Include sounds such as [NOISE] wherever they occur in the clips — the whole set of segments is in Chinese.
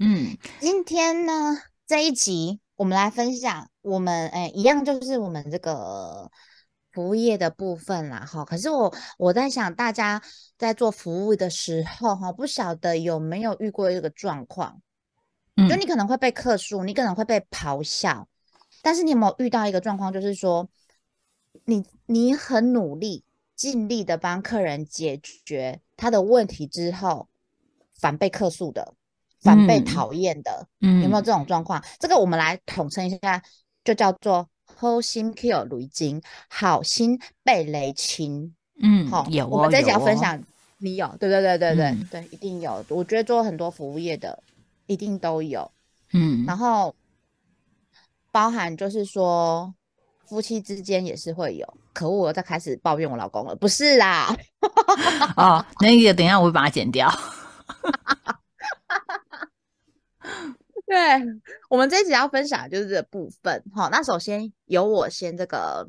嗯，今天呢这一集我们来分享我们哎一样就是我们这个服务业的部分啦哈。可是我我在想大家在做服务的时候哈，不晓得有没有遇过一个状况，就你可能会被客诉，你可能会被咆哮，但是你有没有遇到一个状况，就是说你你很努力尽力的帮客人解决他的问题之后，反被客诉的？反被讨厌的，嗯，有没有这种状况？这个我们来统称一下，就叫做好心 kill 雷金，好心被雷侵。嗯，好，有我们这集要分享，你有？对对对对对对，一定有。我觉得做很多服务业的，一定都有。嗯，然后包含就是说夫妻之间也是会有。可恶，我在开始抱怨我老公了，不是啦。[LAUGHS] 哦，那个等一下我会把它剪掉。[LAUGHS] [LAUGHS] 对我们这一集要分享的就是这部分，好，那首先由我先这个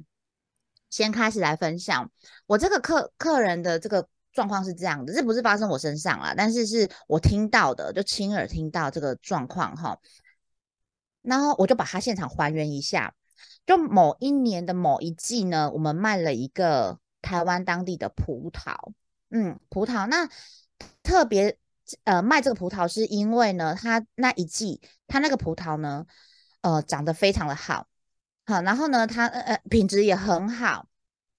先开始来分享，我这个客客人的这个状况是这样的，这不是发生我身上啦，但是是我听到的，就亲耳听到这个状况哈，然后我就把它现场还原一下，就某一年的某一季呢，我们卖了一个台湾当地的葡萄，嗯，葡萄那特别。呃，卖这个葡萄是因为呢，它那一季它那个葡萄呢，呃，长得非常的好，好，然后呢，它呃品质也很好，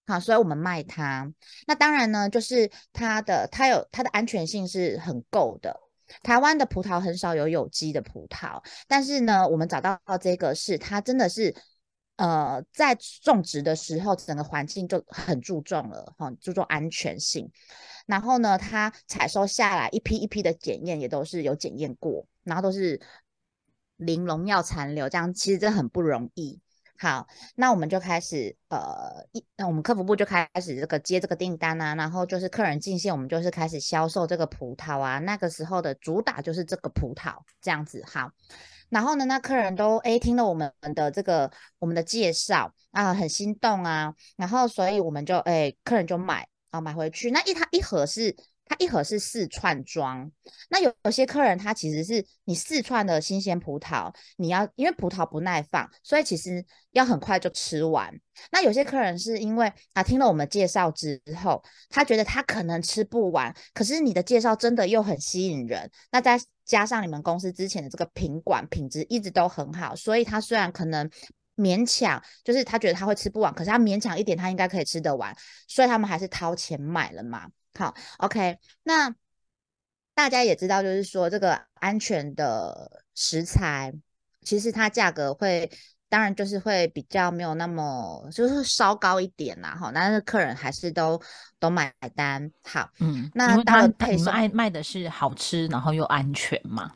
好，所以我们卖它。那当然呢，就是它的它有它的安全性是很够的。台湾的葡萄很少有有机的葡萄，但是呢，我们找到这个是它真的是。呃，在种植的时候，整个环境就很注重了哈，注重安全性。然后呢，它采收下来一批一批的检验也都是有检验过，然后都是零农药残留，这样其实这很不容易。好，那我们就开始呃一，那我们客服部就开始这个接这个订单啊，然后就是客人进线，我们就是开始销售这个葡萄啊。那个时候的主打就是这个葡萄这样子好。然后呢，那客人都哎听了我们的这个我们的介绍啊，很心动啊，然后所以我们就哎客人就买啊买回去，那一他一盒是它一盒是四串装，那有有些客人他其实是你四串的新鲜葡萄，你要因为葡萄不耐放，所以其实要很快就吃完。那有些客人是因为啊听了我们介绍之后，他觉得他可能吃不完，可是你的介绍真的又很吸引人，那再加上你们公司之前的这个品管品质一直都很好，所以他虽然可能勉强，就是他觉得他会吃不完，可是他勉强一点他应该可以吃得完，所以他们还是掏钱买了嘛。好，OK，那大家也知道，就是说这个安全的食材，其实它价格会，当然就是会比较没有那么，就是稍高一点啦，哈，但是客人还是都都买单。好，嗯，那当然配送卖卖的是好吃，然后又安全嘛。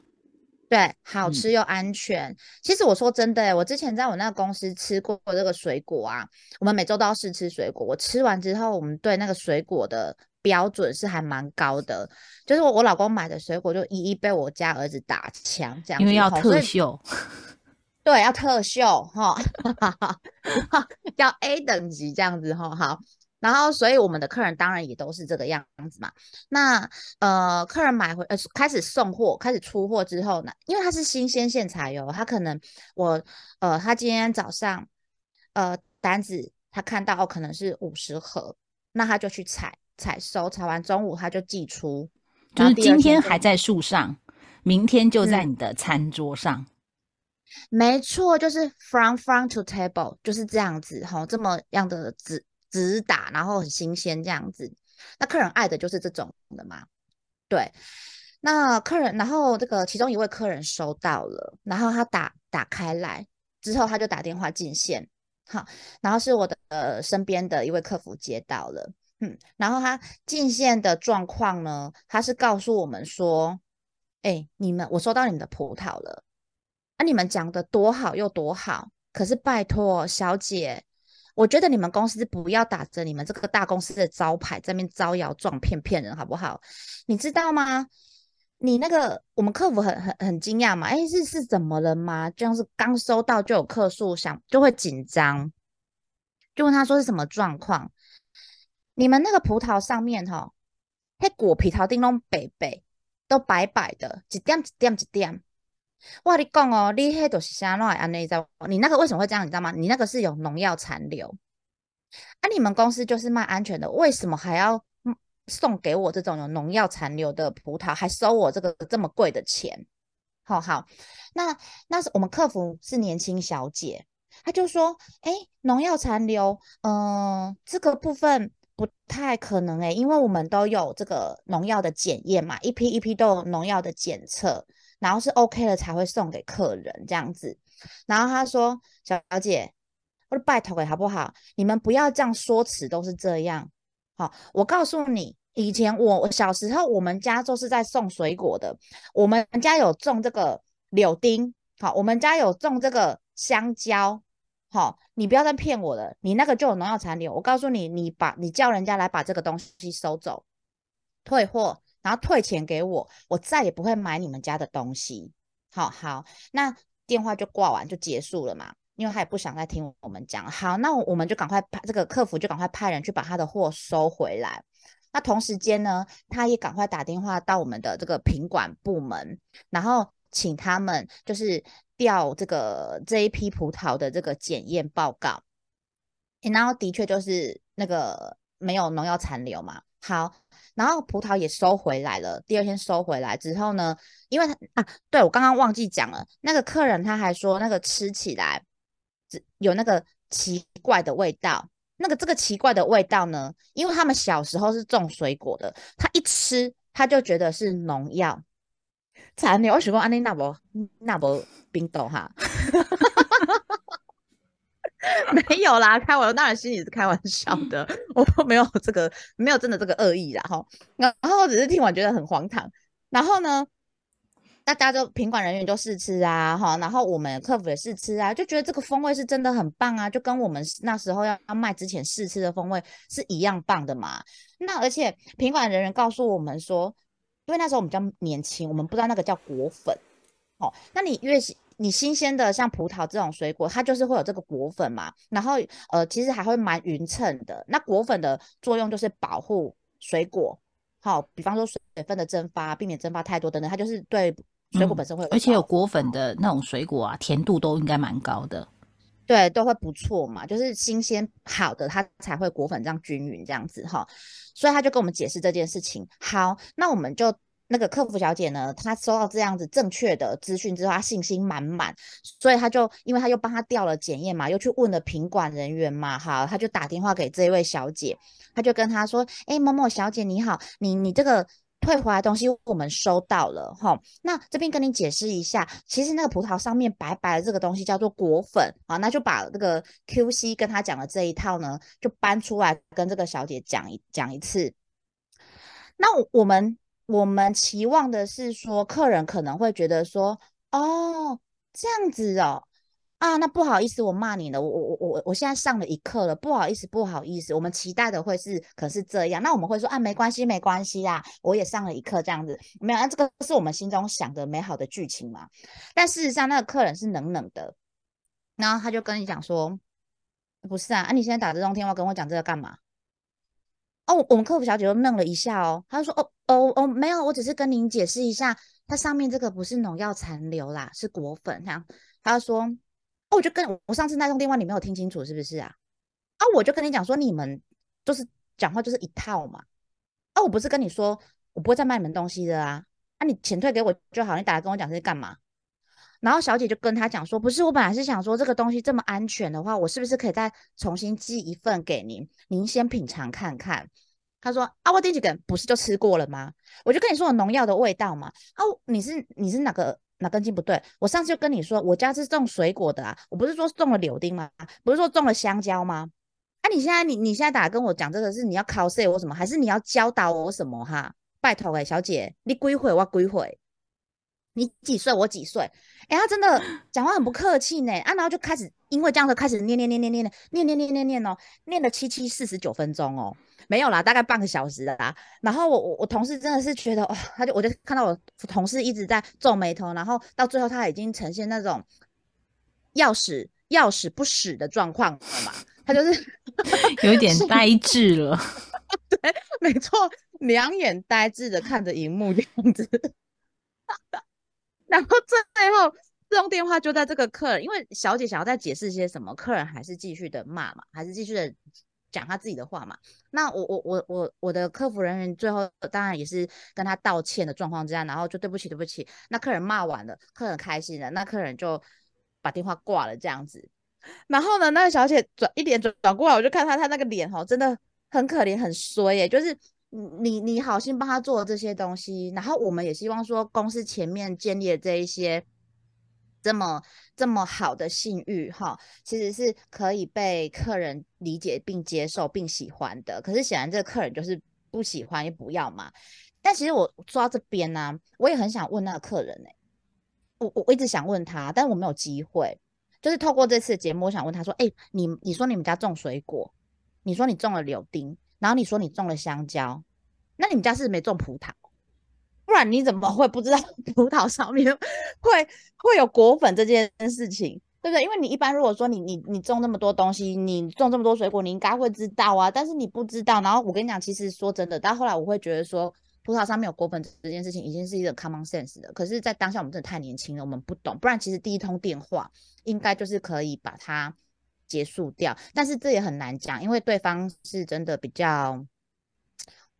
对，好吃又安全。其实我说真的，我之前在我那个公司吃过这个水果啊，我们每周都要试吃水果。我吃完之后，我们对那个水果的标准是还蛮高的。就是我我老公买的水果，就一一被我家儿子打枪这样。因为要特秀。[LAUGHS] 对，要特秀哈，[LAUGHS] 要 A 等级这样子哈，好。然后，所以我们的客人当然也都是这个样子嘛。那呃，客人买回呃开始送货，开始出货之后呢，因为它是新鲜现采油，他可能我呃他今天早上呃单子他看到可能是五十盒，那他就去采采收，采完中午他就寄出，就是今天还在树上，明天就在你的餐桌上。没错，就是 from from to table，就是这样子哈，这么样的子。直打，然后很新鲜这样子，那客人爱的就是这种的嘛？对，那客人，然后这个其中一位客人收到了，然后他打打开来之后，他就打电话进线，好，然后是我的呃身边的一位客服接到了，嗯，然后他进线的状况呢，他是告诉我们说，哎，你们我收到你们的葡萄了，啊，你们讲的多好又多好，可是拜托小姐，我觉得你们公司不要打着你们这个大公司的招牌在那边招摇撞骗骗人好不好？你知道吗？你那个我们客服很很很惊讶嘛？哎，是是怎么了吗？这样是刚收到就有客诉，想就会紧张，就问他说是什么状况？你们那个葡萄上面哈，那果皮桃丁拢白白，都白白的，一点一点一点。哇，你讲哦，你迄都是啥乱安尼在？你那个为什么会这样？你知道吗？你那个是有农药残留。啊，你们公司就是卖安全的，为什么还要？送给我这种有农药残留的葡萄，还收我这个这么贵的钱，好好，那那是我们客服是年轻小姐，她就说，哎，农药残留，嗯，这个部分不太可能哎，因为我们都有这个农药的检验嘛，一批一批都有农药的检测，然后是 OK 了才会送给客人这样子。然后他说，小姐，我拜托给好不好？你们不要这样说辞，都是这样。好，我告诉你。以前我小时候，我们家就是在送水果的。我们家有种这个柳丁，好，我们家有种这个香蕉，好，你不要再骗我了，你那个就有农药残留。我告诉你，你把你叫人家来把这个东西收走，退货，然后退钱给我，我再也不会买你们家的东西。好好，那电话就挂完就结束了嘛，因为他也不想再听我们讲。好，那我们就赶快派这个客服就赶快派人去把他的货收回来。那同时间呢，他也赶快打电话到我们的这个品管部门，然后请他们就是调这个这一批葡萄的这个检验报告，然后的确就是那个没有农药残留嘛。好，然后葡萄也收回来了。第二天收回来之后呢，因为他啊，对我刚刚忘记讲了，那个客人他还说那个吃起来有那个奇怪的味道。那个这个奇怪的味道呢？因为他们小时候是种水果的，他一吃他就觉得是农药 [LAUGHS] 残留。我喜欢安妮那波那波冰豆哈，[LAUGHS] [LAUGHS] 没有啦，开玩笑，当然心里是开玩笑的，我没有这个没有真的这个恶意啦哈。然后只是听完觉得很荒唐，然后呢？大家就品管人员就试吃啊，哈，然后我们客服也试吃啊，就觉得这个风味是真的很棒啊，就跟我们那时候要要卖之前试吃的风味是一样棒的嘛。那而且品管人员告诉我们说，因为那时候我们比较年轻，我们不知道那个叫果粉，哦，那你越是你新鲜的像葡萄这种水果，它就是会有这个果粉嘛，然后呃，其实还会蛮匀称的。那果粉的作用就是保护水果，好，比方说水分的蒸发，避免蒸发太多等等，它就是对。水果本身会，而且有果粉的那种水果啊，甜度都应该蛮高的，对，都会不错嘛。就是新鲜好的，它才会果粉这样均匀这样子哈。所以他就跟我们解释这件事情。好，那我们就那个客服小姐呢，她收到这样子正确的资讯之后，她信心满满，所以她就因为她又帮她调了检验嘛，又去问了品管人员嘛，好，她就打电话给这一位小姐，她就跟她说：“哎，某某小姐你好，你你这个。”退回来东西我们收到了哈，那这边跟你解释一下，其实那个葡萄上面白白的这个东西叫做果粉啊，那就把这个 QC 跟他讲的这一套呢，就搬出来跟这个小姐讲一讲一次。那我们我们期望的是说，客人可能会觉得说，哦，这样子哦。啊，那不好意思，我骂你了。我我我我我现在上了一课了，不好意思，不好意思。我们期待的会是，可是这样，那我们会说啊，没关系，没关系啦，我也上了一课，这样子没有，那这个是我们心中想的美好的剧情嘛？但事实上，那个客人是冷冷的，然后他就跟你讲说，不是啊，啊，你现在打这通电话跟我讲这个干嘛？哦，我们客服小姐又愣了一下哦，她说，哦哦哦，没有，我只是跟您解释一下，它上面这个不是农药残留啦，是果粉，这样，他说。哦，我就跟我上次那通电话你没有听清楚是不是啊？啊，我就跟你讲说你们就是讲话就是一套嘛。啊，我不是跟你说我不会再卖你们东西的啊。啊，你钱退给我就好，你打来跟我讲这是干嘛？然后小姐就跟他讲说，不是，我本来是想说这个东西这么安全的话，我是不是可以再重新寄一份给您，您先品尝看看。他说啊，我第几个不是就吃过了吗？我就跟你说有农药的味道嘛。啊，你是你是哪个？哪根筋不对？我上次就跟你说，我家是种水果的啊，我不是说种了柳丁吗？不是说种了香蕉吗？啊，你现在你你现在打跟我讲这个是你要考试我什么？还是你要教导我什么哈？拜托哎，小姐，你归回我归回。你几岁？我几岁？哎，他真的 [LAUGHS] 讲话很不客气呢。啊，然后就开始因为这样子开始念念念念念念念念念念念哦，念了七七四十九分钟哦，没有啦，大概半个小时啦。然后我我我同事真的是觉得哦，他就我就看到我同事一直在皱眉头，然后到最后他已经呈现那种要死要死不死的状况了嘛，他就是 [LAUGHS] 有一点呆滞了。[LAUGHS] 对，没错，两眼呆滞的看着荧幕这样子。然后最后这通电话就在这个客人，因为小姐想要再解释些什么，客人还是继续的骂嘛，还是继续的讲他自己的话嘛。那我我我我我的客服人员最后当然也是跟他道歉的状况之下，然后就对不起对不起。那客人骂完了，客人开心了，那客人就把电话挂了这样子。然后呢，那个小姐转一脸转转过来，我就看她她那个脸哈，真的很可怜很衰耶，就是。你你好心帮他做这些东西，然后我们也希望说公司前面建立的这一些这么这么好的信誉哈，其实是可以被客人理解并接受并喜欢的。可是显然这个客人就是不喜欢也不要嘛。但其实我说到这边呢，我也很想问那个客人哎，我我一直想问他，但我没有机会。就是透过这次节目，我想问他说，哎，你你说你们家种水果，你说你种了柳丁。然后你说你种了香蕉，那你们家是没种葡萄，不然你怎么会不知道 [LAUGHS] 葡萄上面会会有果粉这件事情，对不对？因为你一般如果说你你你种那么多东西，你种这么多水果，你应该会知道啊。但是你不知道，然后我跟你讲，其实说真的，到后来我会觉得说葡萄上面有果粉这件事情已经是一个 common sense 的。可是，在当下我们真的太年轻了，我们不懂。不然其实第一通电话应该就是可以把它。结束掉，但是这也很难讲，因为对方是真的比较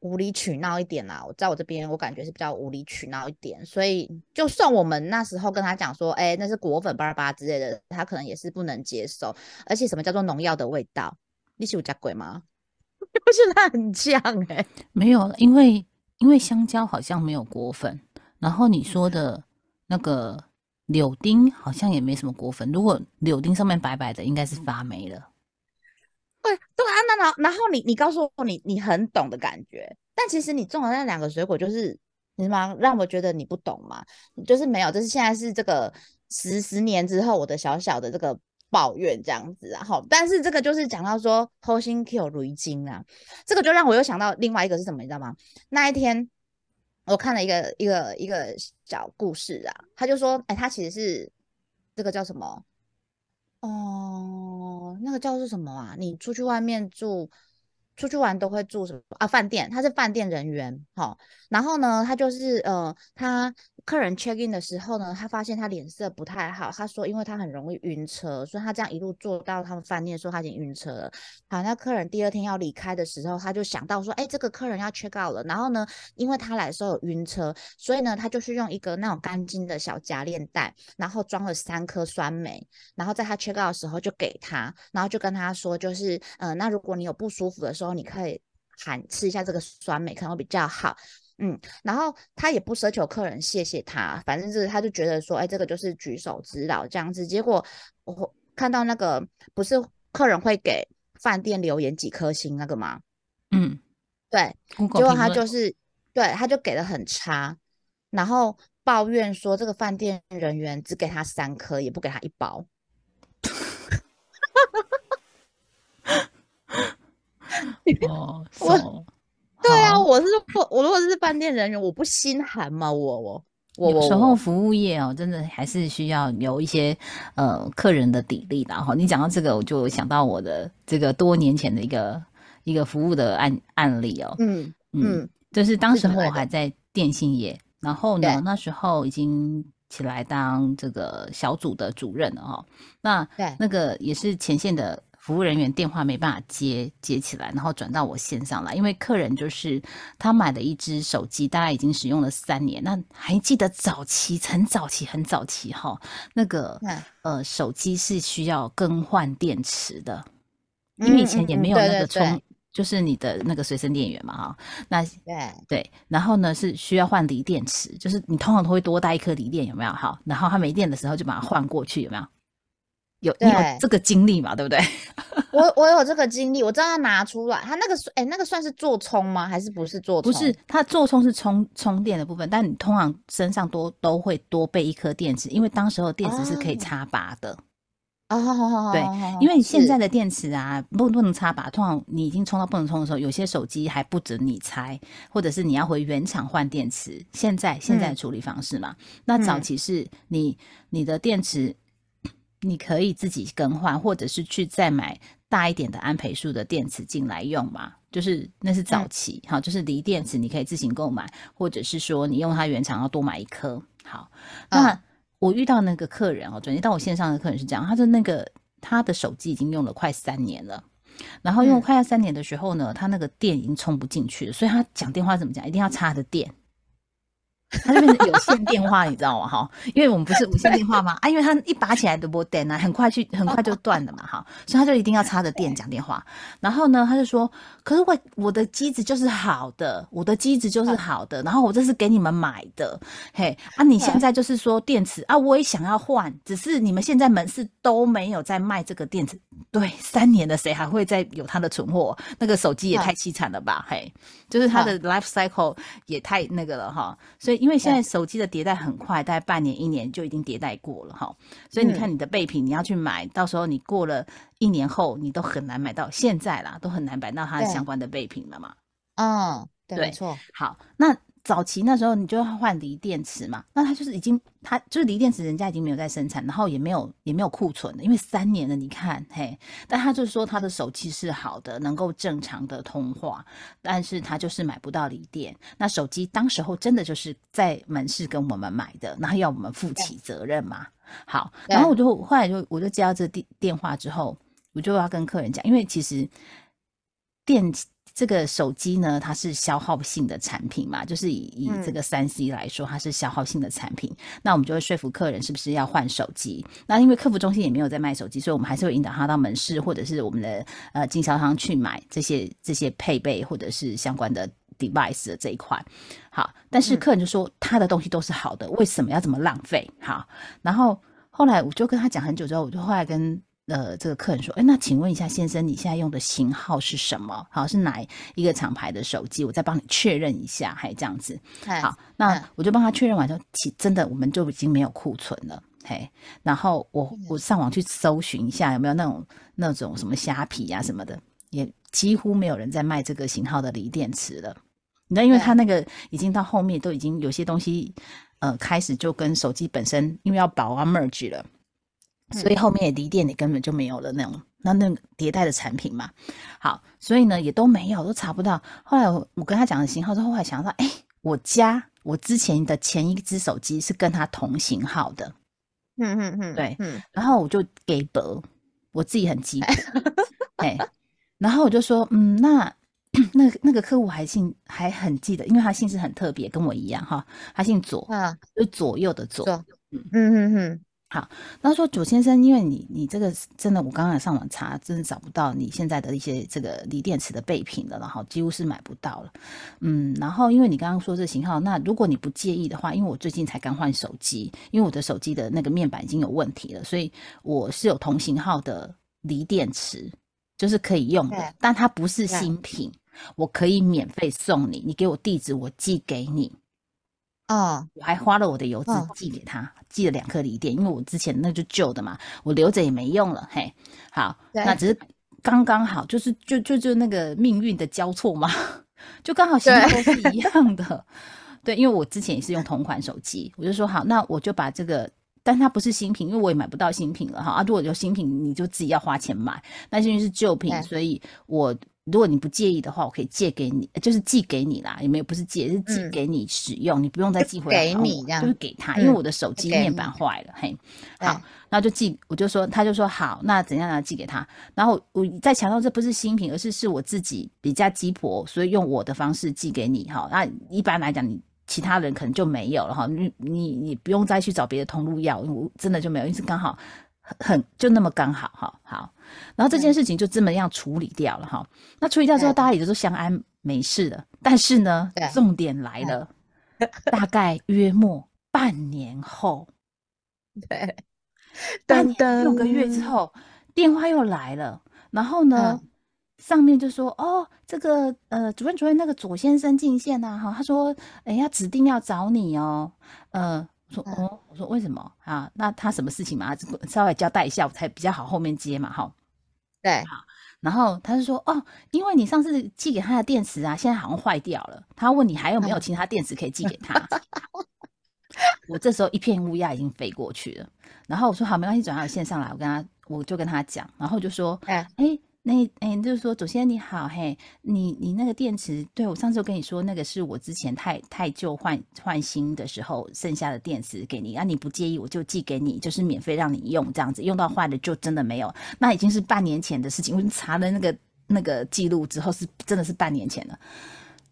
无理取闹一点啦。我在我这边，我感觉是比较无理取闹一点，所以就算我们那时候跟他讲说，哎，那是果粉巴拉巴拉之类的，他可能也是不能接受。而且什么叫做农药的味道？你是有加鬼吗？[LAUGHS] 不是他很像哎，没有，因为因为香蕉好像没有果粉，然后你说的那个。柳丁好像也没什么果粉，如果柳丁上面白白的，应该是发霉了。对对啊，那然然后你你告诉我你你很懂的感觉，但其实你种的那两个水果就是什么让我觉得你不懂嘛？就是没有，就是现在是这个十十年之后我的小小的这个抱怨这样子，然后但是这个就是讲到说偷心 Q 如金啊，这个就让我又想到另外一个是什么，你知道吗？那一天。我看了一个一个一个小故事啊，他就说，哎，他其实是这个叫什么？哦，那个叫是什么啊？你出去外面住。出去玩都会住什么啊？饭店，他是饭店人员，好，然后呢，他就是呃，他客人 check in 的时候呢，他发现他脸色不太好，他说因为他很容易晕车，所以他这样一路坐到他们饭店，说他已经晕车了。好，那客人第二天要离开的时候，他就想到说，哎，这个客人要 check out 了，然后呢，因为他来的时候有晕车，所以呢，他就是用一个那种干净的小夹链袋，然后装了三颗酸梅，然后在他 check out 的时候就给他，然后就跟他说，就是呃，那如果你有不舒服的时候，你可以喊吃一下这个酸梅，可能会比较好。嗯，然后他也不奢求客人谢谢他，反正就是他就觉得说，哎，这个就是举手之劳这样子。结果我看到那个不是客人会给饭店留言几颗星那个吗？嗯，对。结果他就是对，他就给的很差，然后抱怨说这个饭店人员只给他三颗，也不给他一包。[LAUGHS] 哦，[LAUGHS] 我对啊，我是不，我如果是饭店人员，我不心寒吗？我我我有时候服务业哦，真的还是需要有一些呃客人的底力的哈。你讲到这个，我就想到我的这个多年前的一个一个服务的案案例哦。嗯嗯，就是当时候我还在电信业，然后呢，那时候已经起来当这个小组的主任了哈。那对那个也是前线的。服务人员电话没办法接接起来，然后转到我线上来，因为客人就是他买了一只手机，大概已经使用了三年。那还记得早期很早期很早期哈，那个呃手机是需要更换电池的，因为以前也没有那个充，就是你的那个随身电源嘛哈。那对对，然后呢是需要换锂电池，就是你通常都会多带一颗锂电，有没有？好，然后它没电的时候就把它换过去，有没有？有你有这个经历嘛？对不对？[LAUGHS] 我我有这个经历，我知道要拿出来。它那个哎，那个算是做充吗？还是不是做充？不是，它做充是充充电的部分，但你通常身上多都会多备一颗电池，因为当时候电池是可以插拔的。哦，对，因为你现在的电池啊，不不能插拔，通常你已经充到不能充的时候，有些手机还不准你拆，或者是你要回原厂换电池。现在现在的处理方式嘛，那早期是你你的电池你可以自己更换，或者是去再买大一点的安培数的电池进来用嘛，就是那是早期好，就是锂电池你可以自行购买，或者是说你用它原厂要多买一颗。好，那。我遇到那个客人哦，转接到我线上的客人是这样，他的那个他的手机已经用了快三年了，然后用快要三年的时候呢，他那个电已经充不进去了，所以他讲电话怎么讲，一定要插着电。[LAUGHS] 它这边有线电话，你知道吗？哈，因为我们不是 [LAUGHS] 无线电话吗？啊，因为它一拔起来都不电啊，很快去，很快就断了嘛，哈，所以他就一定要插着电讲电话。然后呢，他就说：“可是我我的机子就是好的，我的机子就是好的，然后我这是给你们买的，嘿啊，你现在就是说电池啊，我也想要换，只是你们现在门市都没有在卖这个电池。对，三年了，谁还会再有它的存货？那个手机也太凄惨了吧，嘿，就是它的 life cycle 也太那个了哈，所以。”因为现在手机的迭代很快，大概半年一年就已经迭代过了哈，所以你看你的备品，你要去买，到时候你过了一年后，你都很难买到。现在啦，都很难买到它相关的备品了嘛。嗯，对，没错。好，那。早期那时候你就要换锂电池嘛，那它就是已经，它就是锂电池，人家已经没有在生产，然后也没有也没有库存的，因为三年了，你看，嘿，但他就是说他的手机是好的，能够正常的通话，但是他就是买不到锂电。那手机当时候真的就是在门市跟我们买的，然后要我们负起责任嘛。好，然后我就后来就我就接到这电电话之后，我就要跟客人讲，因为其实电。这个手机呢，它是消耗性的产品嘛，就是以以这个三 C 来说，它是消耗性的产品。那我们就会说服客人是不是要换手机？那因为客服中心也没有在卖手机，所以我们还是会引导他到门市或者是我们的呃经销商去买这些这些配备或者是相关的 device 的这一块。好，但是客人就说他的东西都是好的，为什么要这么浪费？好，然后后来我就跟他讲很久之后，我就后来跟。呃，这个客人说：“哎，那请问一下，先生，你现在用的型号是什么？好，是哪一个厂牌的手机？我再帮你确认一下，还这样子。好，那我就帮他确认完之后，其真的我们就已经没有库存了。嘿，然后我我上网去搜寻一下，有没有那种那种什么虾皮呀什么的，也几乎没有人在卖这个型号的锂电池了。你知道因为他那个已经到后面都已经有些东西，呃，开始就跟手机本身因为要保啊 merge 了。”所以后面锂电你根本就没有了那种那那迭代的产品嘛，好，所以呢也都没有，都查不到。后来我我跟他讲的型号之后，后来想到，哎，我家我之前的前一只手机是跟他同型号的，嗯嗯嗯，对，嗯，然后我就给得我自己很急，[LAUGHS] 哎，然后我就说，嗯，那 [CLEARS THROAT] 那那个客户还姓还很记得，因为他姓氏很特别，跟我一样哈，他姓左，啊，就左右的左，嗯。嗯嗯嗯。好，那说：“左先生，因为你你这个真的，我刚刚上网查，真的找不到你现在的一些这个锂电池的备品了，然后几乎是买不到了。嗯，然后因为你刚刚说这型号，那如果你不介意的话，因为我最近才刚换手机，因为我的手机的那个面板已经有问题了，所以我是有同型号的锂电池，就是可以用的，但它不是新品，我可以免费送你，你给我地址，我寄给你。”哦，我还花了我的邮资寄给他，寄了两颗锂电，因为我之前那就旧的嘛，我留着也没用了。嘿，好，那只是刚刚好，就是就就就那个命运的交错嘛，[LAUGHS] 就刚好型号都是 [LAUGHS] 一样的。对，因为我之前也是用同款手机，我就说好，那我就把这个，但它不是新品，因为我也买不到新品了哈。啊，如果有新品，你就自己要花钱买，那因为是旧品，所以我。如果你不介意的话，我可以借给你，就是寄给你啦，也没有？不是借，是寄给你使用，你不用再寄回来。给你这样，就是给他，因为我的手机面板坏了，嘿，好，那就寄，我就说，他就说好，那怎样呢？寄给他，然后我再强调，这不是新品，而是是我自己比较鸡婆，所以用我的方式寄给你，哈。那一般来讲，你其他人可能就没有了，哈，你你你不用再去找别的通路要，我真的就没有，因为是刚好。很就那么刚好哈好，然后这件事情就这么样处理掉了哈。那处理掉之后，大家也就说相安没事了。但是呢，重点来了，大概约莫半年后，对，半年六个月之后，电话又来了。然后呢，上面就说哦，这个呃，主任主任那个左先生进线呐，哈，他说哎呀，指定要找你哦，呃，我说哦，我说为什么啊？那他什么事情嘛？稍微交代一下，我才比较好后面接嘛，哈。对，好，然后他就说哦，因为你上次寄给他的电池啊，现在好像坏掉了，他问你还有没有其他电池可以寄给他。[LAUGHS] 我这时候一片乌鸦已经飞过去了，然后我说好，没关系，转到线上来，我跟他，我就跟他讲，然后就说，哎哎，那哎，就是说，祖先你好，嘿，你你那个电池，对我上次跟你说，那个是我之前太太旧换换新的时候剩下的电池给你，啊，你不介意我就寄给你，就是免费让你用这样子，用到坏的就真的没有，那已经是半年前的事情，我查了那个那个记录之后是真的是半年前了。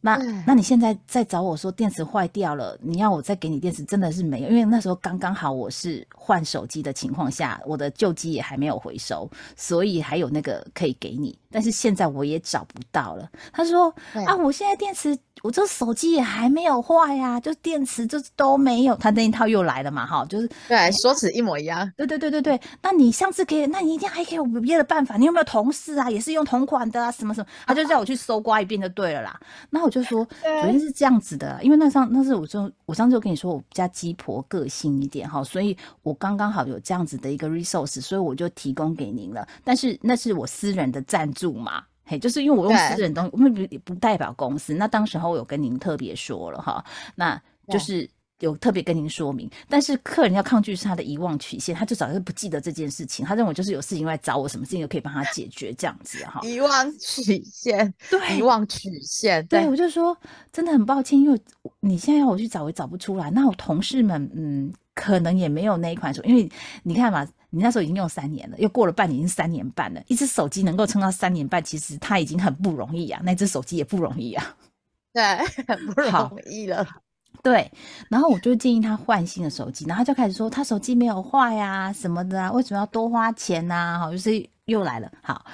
那那你现在在找我说电池坏掉了，你要我再给你电池，真的是没有，因为那时候刚刚好我是换手机的情况下，我的旧机也还没有回收，所以还有那个可以给你，但是现在我也找不到了。他说啊，我现在电池。我这手机也还没有坏呀，就电池就是都没有，他那一套又来了嘛，哈，就是对，说辞一模一样。对对对对对，那你上次给，那你一定还可以有别的办法，你有没有同事啊，也是用同款的啊，什么什么？他就叫我去搜刮一遍就对了啦。那我就说，昨天是这样子的，因为那上那是我就，我上次就跟你说我比较鸡婆个性一点哈，所以我刚刚好有这样子的一个 resource，所以我就提供给您了。但是那是我私人的赞助嘛。嘿，就是因为我用私人东西，我们不不代表公司。那当时候我有跟您特别说了哈，那就是有特别跟您说明。但是客人要抗拒是他的遗忘曲线，他就早就不记得这件事情，他认为就是有事情来找我，什么事情都可以帮他解决这样子哈。遗忘曲线，对，遗忘曲线。对，我就说真的很抱歉，因为你现在要我去找，我找不出来。那我同事们，嗯，可能也没有那一款手，因为你看嘛。你那时候已经用三年了，又过了半年，已经三年半了。一只手机能够撑到三年半，其实它已经很不容易啊。那只手机也不容易啊，对，很不容易了。对，然后我就建议他换新的手机，然后就开始说他手机没有坏呀什么的啊，为什么要多花钱呐？好，就是又来了。好，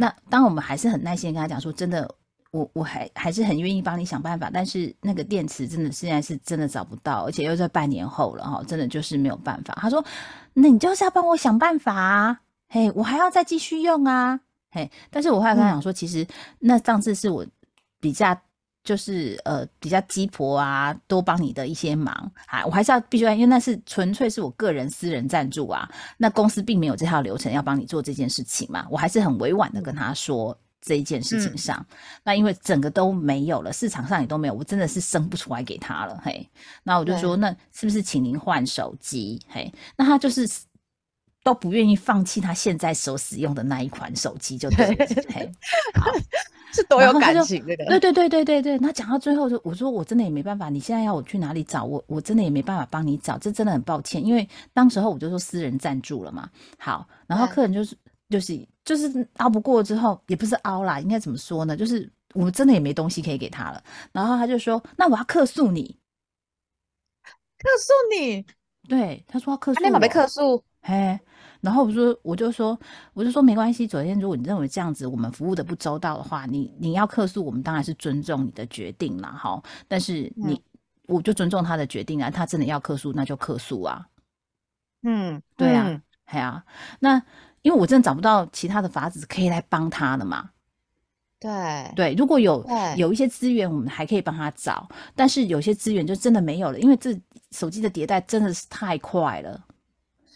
那当我们还是很耐心跟他讲说，真的。我我还还是很愿意帮你想办法，但是那个电池真的现在是真的找不到，而且又在半年后了哈，真的就是没有办法。他说：“那你就是要帮我想办法啊，嘿，我还要再继续用啊，嘿。”但是我后来跟他讲说，其实那上次是我比较就是呃比较鸡婆啊，多帮你的一些忙啊，我还是要必须要，因为那是纯粹是我个人私人赞助啊，那公司并没有这套流程要帮你做这件事情嘛，我还是很委婉的跟他说。这一件事情上，那因为整个都没有了，市场上也都没有，我真的是生不出来给他了，嘿。那我就说，那是不是请您换手机？嘿，那他就是都不愿意放弃他现在所使用的那一款手机，就对，嘿 [LAUGHS] [LAUGHS] 是多有感情的。对对对对对对。那讲到最后，就我说我真的也没办法，你现在要我去哪里找我？我真的也没办法帮你找，这真的很抱歉，因为当时候我就说私人赞助了嘛。好，然后客人就是。就是就是熬不过之后，也不是熬啦，应该怎么说呢？就是我们真的也没东西可以给他了。然后他就说：“那我要客诉你，客诉你。”对，他说要客诉，立马被客诉。嘿，然后我说，我就说，我就说没关系。昨天如果你认为这样子我们服务的不周到的话，你你要客诉，我们当然是尊重你的决定啦。哈，但是你我就尊重他的决定啊。他真的要客诉，那就客诉啊。嗯，对啊，嘿啊，那。因为我真的找不到其他的法子可以来帮他的嘛，对。对，如果有有一些资源，我们还可以帮他找，但是有些资源就真的没有了，因为这手机的迭代真的是太快了，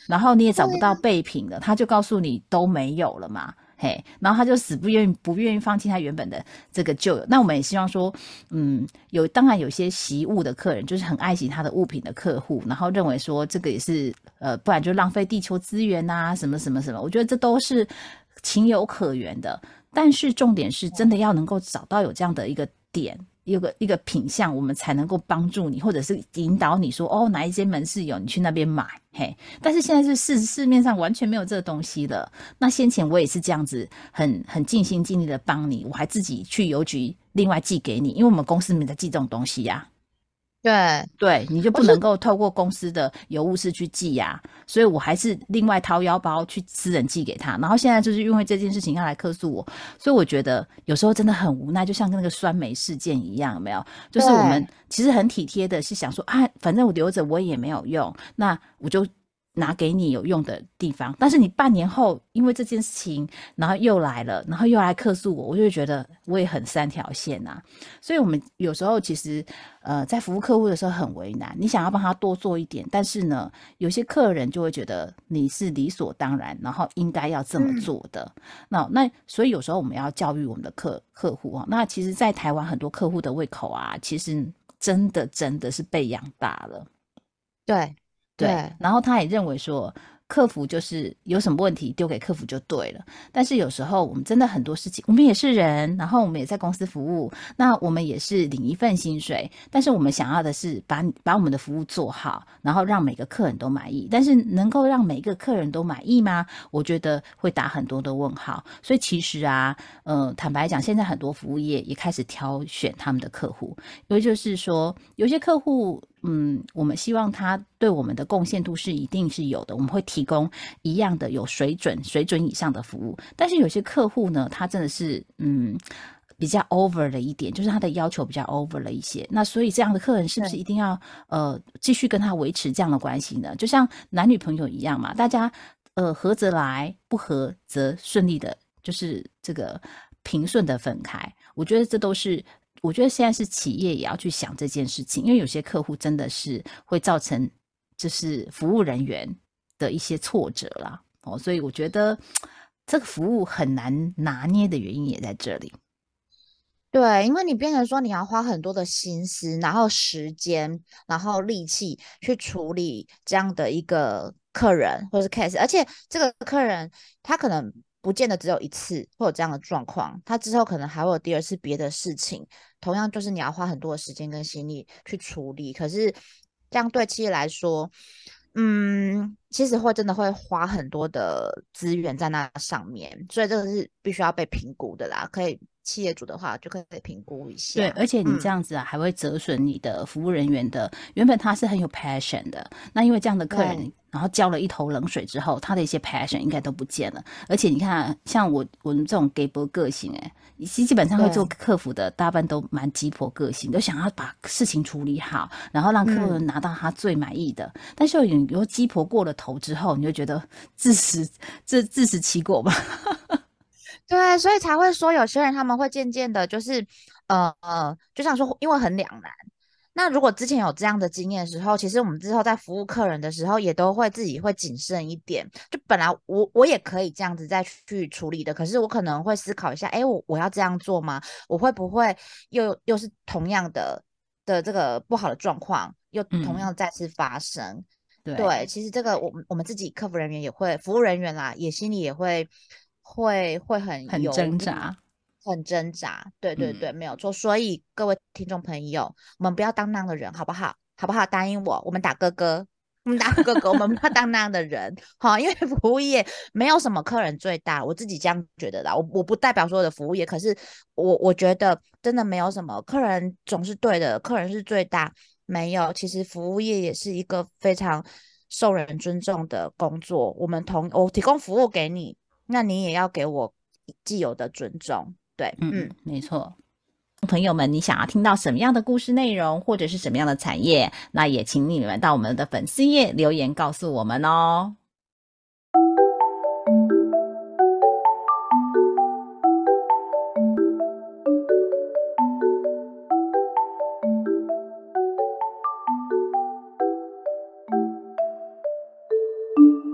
然后你也找不到备品了，他就告诉你都没有了嘛。嘿，然后他就死不愿意，不愿意放弃他原本的这个旧友。那我们也希望说，嗯，有当然有些习物的客人，就是很爱惜他的物品的客户，然后认为说这个也是呃，不然就浪费地球资源啊，什么什么什么。我觉得这都是情有可原的，但是重点是真的要能够找到有这样的一个点。有个一个品相，我们才能够帮助你，或者是引导你说，哦，哪一间门市有，你去那边买，嘿。但是现在是市市面上完全没有这个东西了。那先前我也是这样子，很很尽心尽力的帮你，我还自己去邮局另外寄给你，因为我们公司没在寄这种东西呀。对对，你就不能够透过公司的邮务室去寄呀，所以我还是另外掏腰包去私人寄给他。然后现在就是因为这件事情要来客诉我，所以我觉得有时候真的很无奈，就像那个酸梅事件一样，有没有？就是我们其实很体贴的，是想说啊，反正我留着我也没有用，那我就拿给你有用的地方，但是你半年后因为这件事情，然后又来了，然后又来客诉我，我就觉得我也很三条线啊。所以，我们有时候其实，呃，在服务客户的时候很为难。你想要帮他多做一点，但是呢，有些客人就会觉得你是理所当然，然后应该要这么做的。那那所以有时候我们要教育我们的客客户啊。那其实，在台湾很多客户的胃口啊，其实真的真的是被养大了。对。对，然后他也认为说。客服就是有什么问题丢给客服就对了，但是有时候我们真的很多事情，我们也是人，然后我们也在公司服务，那我们也是领一份薪水，但是我们想要的是把把我们的服务做好，然后让每个客人都满意。但是能够让每一个客人都满意吗？我觉得会打很多的问号。所以其实啊，呃，坦白讲，现在很多服务业也开始挑选他们的客户，因为就是说有些客户，嗯，我们希望他对我们的贡献度是一定是有的，我们会提。提供一样的有水准、水准以上的服务，但是有些客户呢，他真的是嗯比较 over 了一点，就是他的要求比较 over 了一些。那所以这样的客人是不是一定要呃继续跟他维持这样的关系呢？就像男女朋友一样嘛，大家呃合则来，不合则顺利的，就是这个平顺的分开。我觉得这都是，我觉得现在是企业也要去想这件事情，因为有些客户真的是会造成就是服务人员。的一些挫折啦，哦，所以我觉得这个服务很难拿捏的原因也在这里。对，因为你变成说你要花很多的心思，然后时间，然后力气去处理这样的一个客人或者是 case，而且这个客人他可能不见得只有一次会有这样的状况，他之后可能还会有第二次别的事情，同样就是你要花很多的时间跟心力去处理，可是这样对企业来说。嗯，其实会真的会花很多的资源在那上面，所以这个是必须要被评估的啦。可以。企业主的话就可以评估一下，对，而且你这样子啊，还会折损你的服务人员的。原本他是很有 passion 的，那因为这样的客人，然后浇了一头冷水之后，他的一些 passion 应该都不见了。而且你看，像我我们这种 gay 波个性，哎，基基本上会做客服的，大半都蛮鸡婆个性，都想要把事情处理好，然后让客人拿到他最满意的。但是有有鸡婆过了头之后，你就觉得自食自自食其果吧。[LAUGHS] 对，所以才会说有些人他们会渐渐的，就是呃呃，就像说，因为很两难。那如果之前有这样的经验的时候，其实我们之后在服务客人的时候，也都会自己会谨慎一点。就本来我我也可以这样子再去处理的，可是我可能会思考一下，哎，我我要这样做吗？我会不会又又是同样的的这个不好的状况，又同样再次发生？对，其实这个我们我们自己客服人员也会，服务人员啦，也心里也会。会会很很挣扎，很挣扎，对对对，没有错。所以各位听众朋友，我们不要当那样的人，好不好？好不好？答应我，我们打哥哥，我们打哥哥，我们不要当那样的人，好，因为服务业没有什么客人最大，我自己这样觉得的。我我不代表所有的服务业，可是我我觉得真的没有什么客人总是对的，客人是最大，没有。其实服务业也是一个非常受人尊重的工作，我们同我提供服务给你。那你也要给我既有的尊重，对，嗯，没错。朋友们，你想要听到什么样的故事内容，或者是什么样的产业，那也请你们到我们的粉丝页留言告诉我们哦。